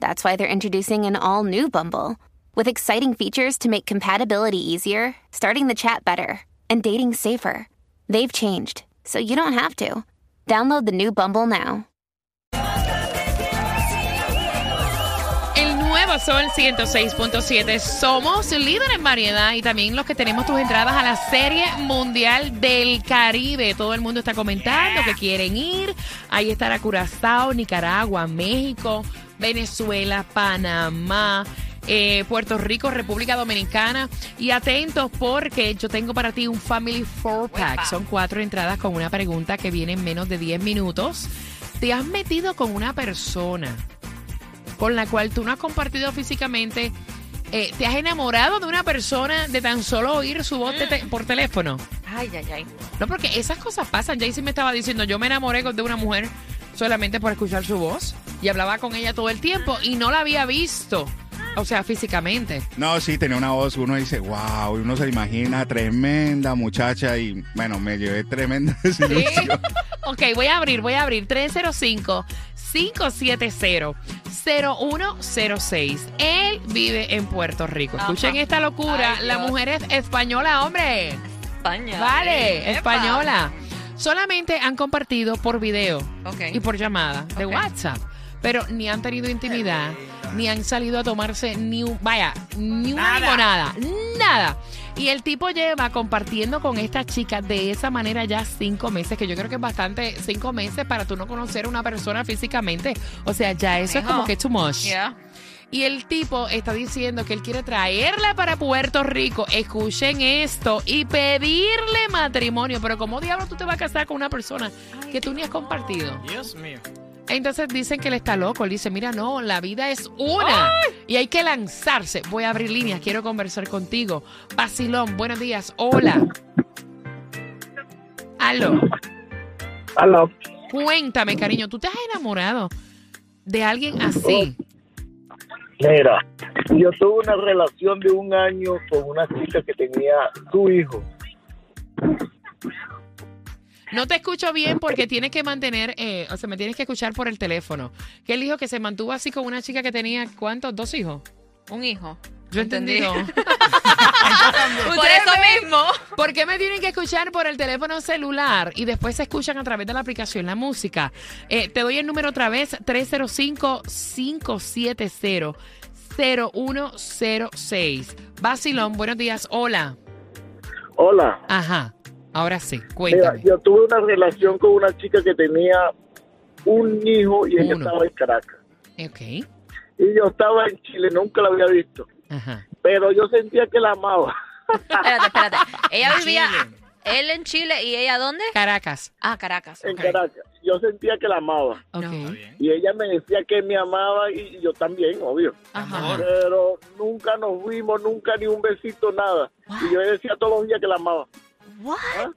that's why they're introducing an all new Bumble with exciting features to make compatibility easier, starting the chat better, and dating safer. They've changed, so you don't have to. Download the new Bumble now. El nuevo Sol 106.7. Somos líderes en variedad y también los que tenemos tus entradas a la Serie Mundial del Caribe. Todo el mundo está comentando que quieren ir. Ahí estará Curazao, Nicaragua, México, Venezuela, Panamá. eh, Puerto Rico, República Dominicana y atentos porque yo tengo para ti un Family Four Pack. Son cuatro entradas con una pregunta que viene en menos de 10 minutos. ¿Te has metido con una persona con la cual tú no has compartido físicamente? eh, ¿Te has enamorado de una persona de tan solo oír su voz te- por teléfono? Ay, ay, ay. No, porque esas cosas pasan. Jaycee me estaba diciendo, yo me enamoré de una mujer solamente por escuchar su voz y hablaba con ella todo el tiempo y no la había visto. O sea, físicamente. No, sí, tenía una voz, uno dice, wow, y uno se imagina tremenda muchacha y bueno, me llevé tremenda desilusión. Ok, voy a abrir, voy a abrir 305-570-0106. Él vive en Puerto Rico. Escuchen Ajá. esta locura. Ay, la mujer es española, hombre. España. Vale, Epa. española. Solamente han compartido por video Ok. y por llamada de. WhatsApp. Pero ni han tenido intimidad, ni han salido a tomarse ni un, vaya, ni una limonada, nada. Y el tipo lleva compartiendo con esta chica de esa manera ya cinco meses, que yo creo que es bastante, cinco meses para tú no conocer a una persona físicamente. O sea, ya eso es como que too much. Yeah. Y el tipo está diciendo que él quiere traerla para Puerto Rico. Escuchen esto y pedirle matrimonio. Pero ¿cómo diablos tú te vas a casar con una persona que tú ni has compartido? Dios mío. Entonces dicen que él está loco. Él dice, mira, no, la vida es una. Y hay que lanzarse. Voy a abrir líneas, quiero conversar contigo. Basilón, buenos días. Hola. Aló. Aló. Cuéntame, cariño, ¿tú te has enamorado de alguien así? Mira, yo tuve una relación de un año con una chica que tenía su hijo. No te escucho bien porque tienes que mantener, eh, o sea, me tienes que escuchar por el teléfono. Que él dijo que se mantuvo así con una chica que tenía, ¿cuántos? ¿Dos hijos? Un hijo. Yo Entendí. Por eso mismo. ¿Por qué me tienen que escuchar por el teléfono celular y después se escuchan a través de la aplicación la música? Eh, te doy el número otra vez, 305-570-0106. Basilón, buenos días. Hola. Hola. Ajá. Ahora sí, Mira, cuéntame. yo tuve una relación con una chica que tenía un hijo y ella Uno. estaba en Caracas. Ok. Y yo estaba en Chile, nunca la había visto. Ajá. Pero yo sentía que la amaba. Espérate, espérate. Ella En vivía, Chile. él en Chile y ella dónde? Caracas. Ah, Caracas. En. Caracas. Yo sentía que la amaba. Ok. No. Está bien. Y ella me decía que me amaba y yo también, obvio. Ajá. Pero nunca nos vimos, nunca ni un besito, nada. Y yo decía todos los días que la amaba. What?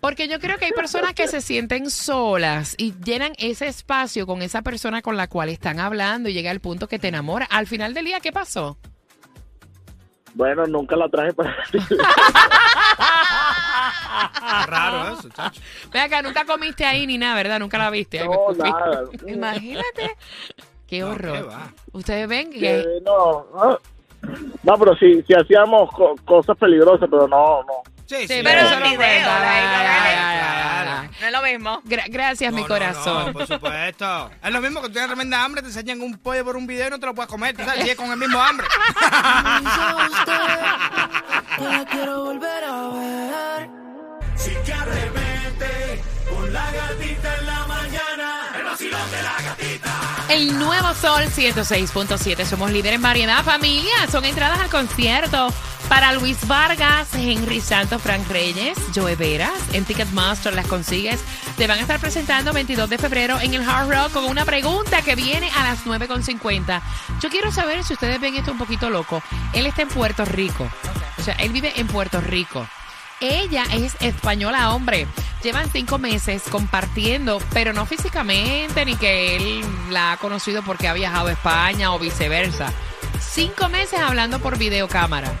Porque yo creo que hay personas que se sienten solas y llenan ese espacio con esa persona con la cual están hablando y llega el punto que te enamora. Al final del día, ¿qué pasó? Bueno, nunca la traje para Raro eso, chacho. Ve acá, nunca comiste ahí ni nada, ¿verdad? Nunca la viste. No, nada. Imagínate. Qué No, horror. qué. Ustedes ven que... Que no, no. No, pero sí, sí hacíamos co- cosas peligrosas, pero no, no. Sí, sí. Sí, Pero eso un no video. No es lo mismo. Gra- gracias, No, mi corazón. No, por supuesto. Es lo mismo que tú tienes tremenda hambre, te enseñan un pollo por un video y no te lo puedes comer. Tú sabes, sigues con el mismo hambre. Yo la quiero volver a ver. Si te arremete con la gatita en la mañana. El El nuevo Sol 106.7. Somos líderes en variedad, familia. Son entradas al concierto para Luis Vargas, Henry Santos, Frank Reyes, Joe Veras. En Ticketmaster las consigues. Te van a estar presentando 22 de febrero en el Hard Rock con una pregunta que viene a las 9.50. Yo quiero saber si ustedes ven esto un poquito loco. Él está en Puerto Rico. O sea, él vive en Puerto Rico. Ella es española, hombre. Llevan cinco meses compartiendo, pero no físicamente, ni que él la ha conocido porque ha viajado a España o viceversa. Cinco meses hablando por videocámara.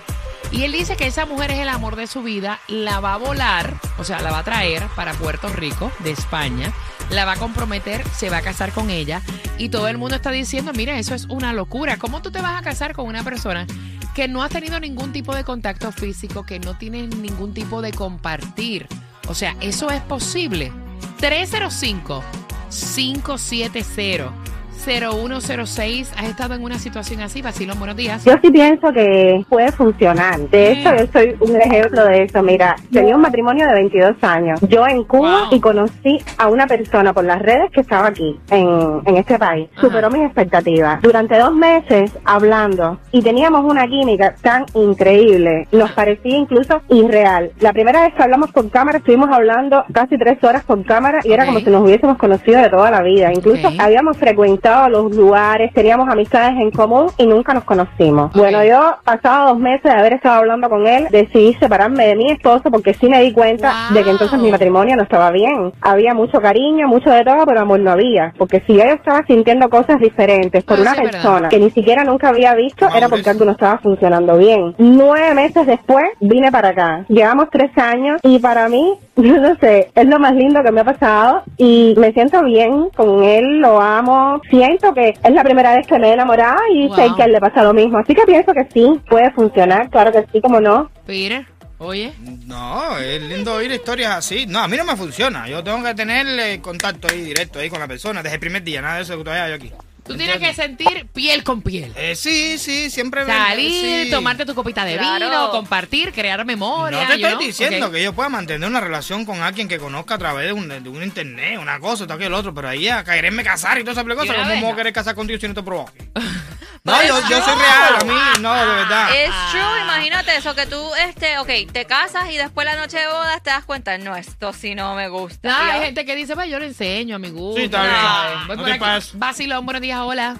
Y él dice que esa mujer es el amor de su vida, la va a volar, o sea, la va a traer para Puerto Rico, de España, la va a comprometer, se va a casar con ella. Y todo el mundo está diciendo, mira, eso es una locura. ¿Cómo tú te vas a casar con una persona que no has tenido ningún tipo de contacto físico, que no tienes ningún tipo de compartir? O sea, eso es posible. 305 570 0106. ¿Has estado en una situación así? Vacilón, buenos días. Yo sí pienso que puede funcionar. De hecho, yo soy un ejemplo de eso. Mira, tenía un matrimonio de 22 años. Yo en Cuba Wow. y conocí a una persona por las redes que estaba aquí, en, en este país. Ajá. Superó mis expectativas. Durante dos meses hablando y teníamos una química tan increíble. Nos parecía incluso irreal. La primera vez que hablamos con cámara, estuvimos hablando casi tres horas con cámara y era como si nos hubiésemos conocido de toda la vida. Incluso habíamos frecuentado los lugares, teníamos amistades en común y nunca nos conocimos. Ok. Bueno, yo, pasado dos meses de haber estado hablando con él, decidí separarme de mi esposo porque sí me di cuenta Wow. de que entonces mi matrimonio no estaba bien. Había mucho cariño, mucho de todo, pero amor no había. Porque si yo estaba sintiendo cosas diferentes por Ah, una sí, es verdad. persona que ni siquiera nunca había visto, era Madurez. porque algo no estaba funcionando bien. Nueve meses después vine para acá. Llevamos tres años y para mí, yo no sé, es lo más lindo que me ha pasado y me siento bien con él, lo amo. Siento que es la primera vez que me he enamorado y sé que a él le pasa lo mismo. Así que pienso que sí, puede funcionar, claro que sí, como no. Peter, oye. No, es lindo oír historias así. No, a mí no me funciona. Yo tengo que tener eh, contacto ahí directo ahí con la persona desde el primer día. Nada de eso que todavía hay aquí. Tú tienes que sentir piel con piel. Eh, sí, sí, siempre me- Salir, sí. tomarte tu copita de Claro. vino, compartir, crear memoria. No te you estoy know? diciendo Ok. que yo pueda mantener una relación con alguien que conozca a través de un, de un internet, una cosa, tal que el otro, pero ahí a quererme casar y toda esa cosa, Y una ¿cómo vez, me voy a no. querer casar contigo si no te he probado? No, yo, yo soy real, a mí, no, de verdad. Es true, imagínate eso, que tú, este, ok, te casas y después la noche de bodas te das cuenta, no, esto sí no me gusta. No, hay gente que dice, pues yo le enseño a mi gusto. Sí, está bien. ¿sabes? Voy No por te aquí. pases. Vacilón, buenos días, hola.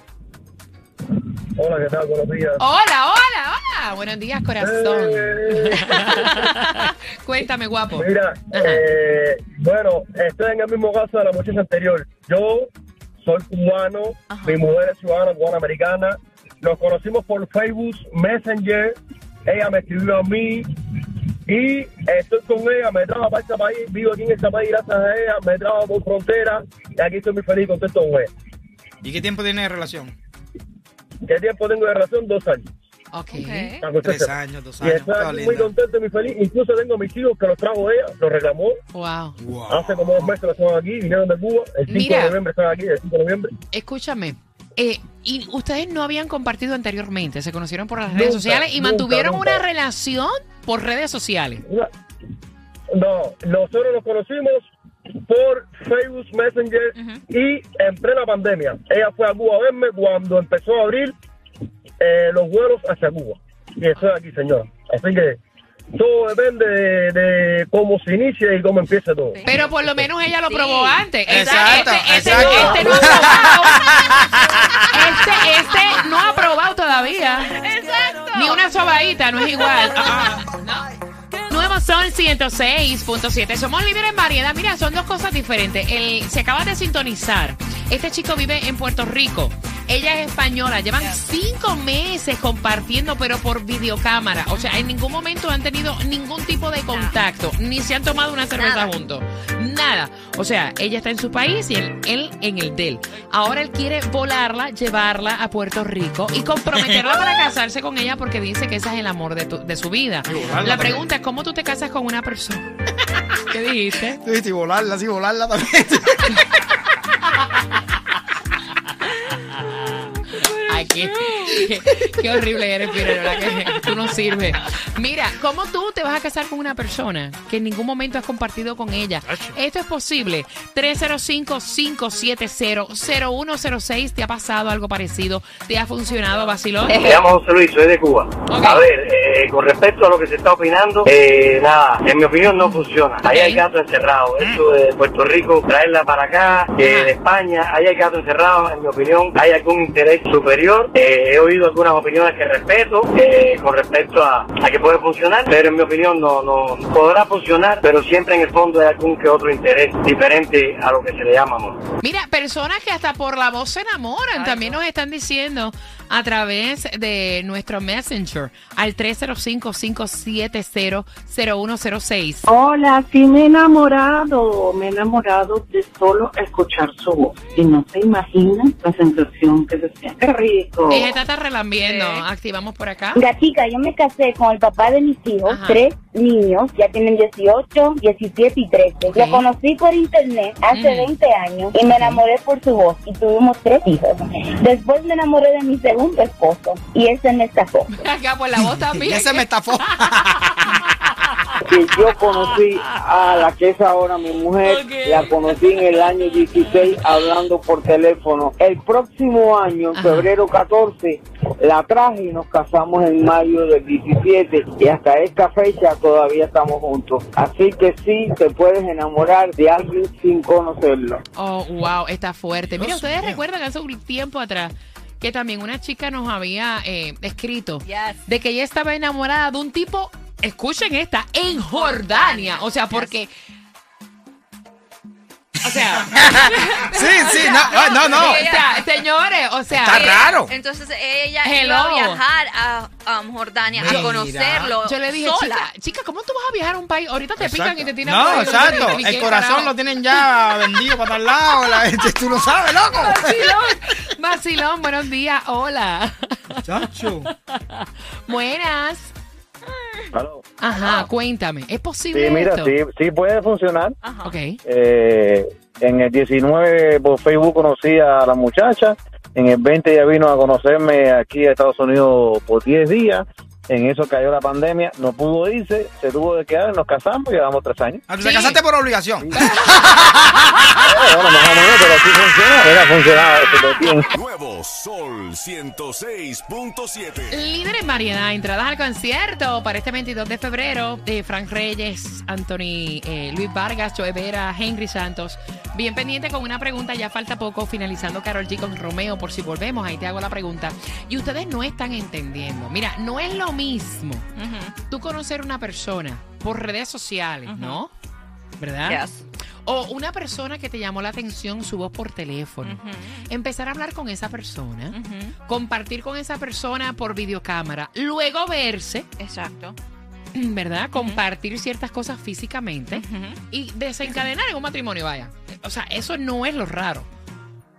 Hola, ¿qué tal? Buenos días. Hola, hola, hola. Buenos días, corazón. Eh. Cuéntame, guapo. Mira, eh, bueno, estoy en el mismo caso de la muchacha anterior. Yo soy cubano, Ajá. mi mujer es ciudadana cubana americana. Nos conocimos por Facebook, Messenger. Ella me escribió a mí y estoy con ella. Me trajo para este país, vivo aquí en este país gracias a ella. Me trajo por frontera y aquí estoy muy feliz y contento con ella. ¿Y qué tiempo tiene de relación? ¿Qué tiempo tengo de relación? Dos años. Ok. Ok. Para que usted Tres años, dos Y años. estoy Toda aquí muy linda. contento y muy feliz. Incluso tengo mis hijos que los trajo ella, los reclamó. Wow. Wow. Hace como dos meses lo estaban aquí, vinieron de Cuba. El 5 Mira. de noviembre están aquí, el 5 de noviembre. Escúchame. Eh, y ustedes no habían compartido anteriormente, se conocieron por las redes sociales y nunca, mantuvieron nunca. una relación por redes sociales. No, nosotros nos conocimos por Facebook Messenger y en plena pandemia. Ella fue a Cuba a verme cuando empezó a abrir eh, los vuelos hacia Cuba. Y estoy aquí, señora. Así que todo depende de, de cómo se inicia y cómo empieza todo. Pero por lo menos ella lo Sí. probó antes. Este- Exacto, este, este, exacto. este no ha probado. 106.7. Somos líderes en variedad. Mira, son dos cosas diferentes. El, se acaba de sintonizar. Este chico vive en Puerto Rico. Ella es española. Llevan cinco meses compartiendo, pero por videocámara. O sea, en ningún momento han tenido ningún tipo de contacto. Ni se han tomado una cerveza Nada. juntos. Nada. O sea, ella está en su país y él, él en el de él. Ahora él quiere volarla, llevarla a Puerto Rico y comprometerla para casarse con ella porque dice que ese es el amor de, tu- de su vida. La pregunta es, ¿cómo tú te casas con una persona? ¿Qué dijiste? Sí, sí, volarla, sí, volarla también. Ay, qué, horrible eres, que tú no sirves. Mira, ¿cómo tú te vas a casar con una persona que en ningún momento has compartido con ella? Esto es posible. 305-570-0106. ¿Te ha pasado algo parecido? ¿Te ha funcionado, Basilón? Me llamo José Luis, soy de Cuba. A ver, eh, con respecto a lo que se está opinando, eh, nada, en mi opinión no funciona. Ahí hay gatos encerrados. Eso de Puerto Rico, traerla para acá, eh, de España, ahí hay gatos encerrados. En mi opinión, hay algún interés superior. Eh, he oído algunas opiniones que respeto eh, con respecto a, a que puede funcionar, pero en mi opinión no, no podrá funcionar, pero siempre en el fondo hay algún que otro interés diferente a lo que se le llama amor. Mira, personas que hasta por la voz se enamoran, también nos están diciendo a través de nuestro Messenger al 305-570-0106. Hola, sí me he enamorado, me he enamorado de solo escuchar su voz y no se imaginan la sensación que se siente. ¡Qué rico! Ella está, está relambiendo. Activamos por acá. Gatica, yo me casé con el papá de mis hijos, Ajá. tres niños, ya tienen 18, 17 y 13. Lo conocí por internet hace Mm. 20 años y me enamoré por su voz y tuvimos tres hijos. Después me enamoré de mi segundo esposo y ese me estafó. Acá por la voz también. Ese me estafó. que yo conocí a la que es ahora mi mujer, la conocí en el año 16 hablando por teléfono. El próximo año, en febrero 14, la traje y nos casamos en mayo del 17 y hasta esta fecha todavía estamos juntos. Así que sí, te puedes enamorar de alguien sin conocerlo. Oh, wow, está fuerte. Mira, ustedes recuerdan hace un tiempo atrás que también una chica nos había eh, escrito Yes. de que ella estaba enamorada de un tipo, escuchen esta, en Jordania. O sea, porque... O sea... Sí, sí, no, no, no. O sea, señores, o sea... Está eh, raro. Entonces ella Hello. iba a viajar a um, Jordania Mira. a conocerlo Yo le dije, sola. chica, chica, ¿cómo tú vas a viajar a un país? Ahorita te pican y te tiran por No, ahí, exacto. El corazón carajo. lo tienen ya vendido para tal lado. La tú lo sabes, loco. Vacilón, vacilón, buenos días, hola. Chacho. Buenas. Ajá, cuéntame, ¿es posible Sí, mira, esto? sí, sí puede funcionar. Ok. Eh, en el 19 por Facebook conocí a la muchacha. En el 20 ella vino a conocerme aquí a Estados Unidos por 10 días. En eso cayó la pandemia, no pudo irse, se tuvo de quedar, nos casamos y llevamos tres años. Ah, tú te casaste por obligación. Eh, bueno, más o menos, pero sí funciona, mira, funcionaba bien. Nuevo Sol 106.7. Líder en variedad, entradas al concierto para este 22 de febrero de Frank Reyes, Anthony, eh, Luis Vargas, Joe Vera, Henry Santos. Bien pendiente con una pregunta, ya falta poco, finalizando Carol G con Romeo, por si volvemos, ahí te hago la pregunta. Y ustedes no están entendiendo. Mira, no es lo mismo tú conocer una persona por redes sociales, ¿no? ¿Verdad? Yes. O una persona que te llamó la atención, su voz por teléfono. Empezar a hablar con esa persona, compartir con esa persona por videocámara, luego verse, Exacto. ¿verdad? Compartir ciertas cosas físicamente y desencadenar en un matrimonio, vaya. O sea, eso no es lo raro.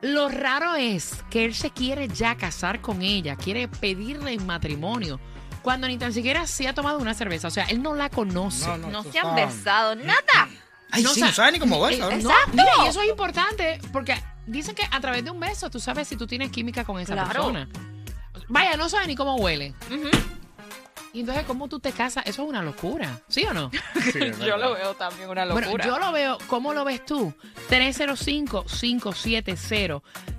Lo raro es que él se quiere ya casar con ella, quiere pedirle en matrimonio, cuando ni tan siquiera se ha tomado una cerveza. O sea, él no la conoce. No, no, No se han sabes. besado, nada. Ay, No, sí, o sea, no sabe ni cómo verlo. eh, ¿no? no, mira, y eso es importante porque dicen que a través de un beso tú sabes si tú tienes química con esa Claro. persona. Vaya, no sabes ni cómo huele. Y entonces, ¿cómo tú te casas? Eso es una locura. ¿Sí o no? Yo lo veo también una locura. Bueno, yo lo veo. ¿Cómo lo ves tú?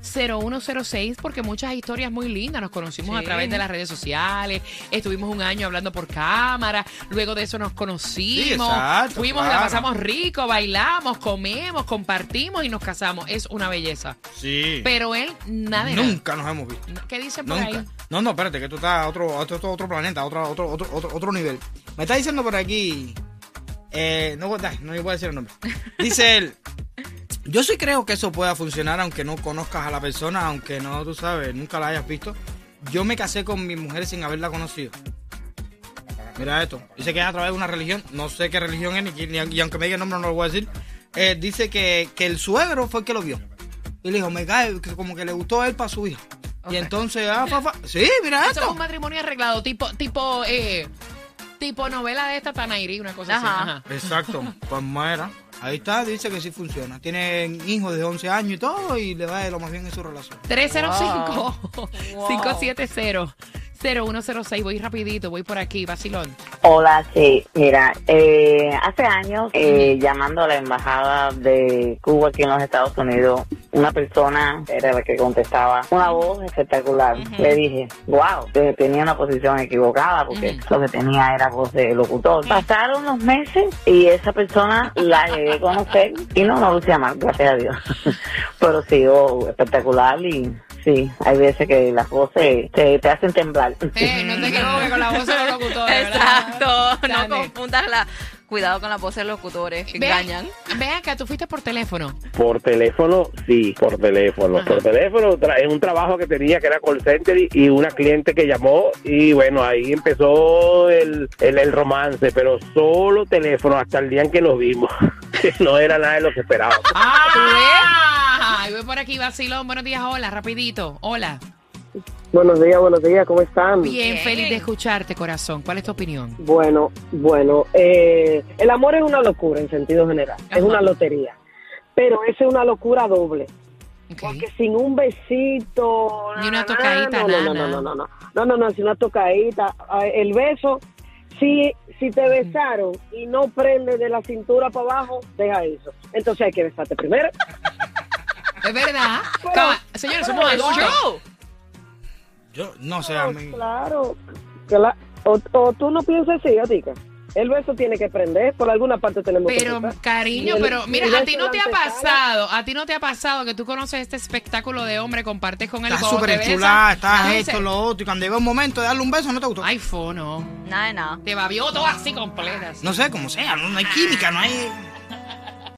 305-570-0106 porque muchas historias muy lindas nos conocimos a través de las redes sociales. Estuvimos un año hablando por cámara. Luego de eso nos conocimos. Sí, exacto, fuimos, la claro. pasamos rico, bailamos, comemos, compartimos y nos casamos. Es una belleza. Sí. Pero él, nada. Nunca nos hemos visto. ¿Qué dicen por Nunca. ahí? No, no, espérate, que tú estás a otro, a otro, otro, otro planeta, a otro, otro, otro, otro, otro nivel. Me está diciendo por aquí. Eh, no, no le voy a decir el nombre. Dice él. Yo sí creo que eso pueda funcionar aunque no conozcas a la persona, aunque no, tú sabes, nunca la hayas visto. Yo me casé con mi mujer sin haberla conocido. Mira esto. Dice que es a través de una religión. No sé qué religión es, ni, ni- y aunque me diga el nombre no lo voy a decir. Eh, dice que, que el suegro fue el que lo vio. Y le dijo, me cae, que como que le gustó a él para su hija. Y entonces, ah, fa, fa. Sí, mira Eso es esto. un matrimonio arreglado, tipo, tipo, eh, tipo novela de esta Tanairi, una cosa Ajá. así. Ajá. Exacto. Pues muera. Ahí está, dice que sí funciona. Tienen hijos de 11 años y todo y le va de lo más bien en su relación. 305-570-0106. Voy rapidito, voy por aquí, vacilón. Hola, sí, mira, eh, hace años, eh, llamando a la embajada de Cuba aquí en los Estados Unidos, una persona era la que contestaba, una voz espectacular. Le dije, wow, que tenía una posición equivocada porque lo que tenía era voz de locutor. Pasaron los meses y esa persona la llegué a conocer y no, no lucía mal, gracias a Dios. Pero sí, oh, espectacular y sí, hay veces que las voces te, te hacen temblar. Eh, no te equivoques con la voz de los locutores. Exacto, ¿verdad? no confundas la... Cuidado con las voces de los locutores, que Ve- engañan. Ve acá, tú fuiste por teléfono. Por teléfono, sí, por teléfono. Por teléfono, es un trabajo que tenía que era call center y, y una cliente que llamó y bueno, ahí empezó el, el, el romance, pero solo teléfono hasta el día en que nos vimos. no era nada de lo que esperaba. ¡Ah! Y voy por aquí, vacilón. Buenos días, hola, rapidito. Hola. Buenos días, buenos días, ¿cómo están? Bien, feliz de escucharte, corazón. ¿Cuál es tu opinión? Bueno, bueno, eh, el amor es una locura en sentido general, es una lotería, pero esa es una locura doble. Porque sin un besito, Ni una na, na, tocadita, no, no, no, no, no, no, no, no, no, sin una tocadita, ah, el beso, si, si te besaron y no prende de la cintura para abajo, deja eso. Entonces hay que besarte primero. Es verdad. Señores, somos pero- adultos. Yo no sé, a mí. Claro, la- o, o tú no piensas así, Atica. El beso tiene que prender, por alguna parte tenemos que Pero, cariño, el- pero mira, a ti no te ha pasado, a ti no te ha pasado que tú conoces este espectáculo de hombre, compartes con él Estás súper besan, chula, estás esto, lo otro. Y cuando llega un momento de darle un beso, no te gustó. Ay, fo, no. Nada nada. Te babió todo así completa. así. No sé, como sea, no, no hay química, no hay.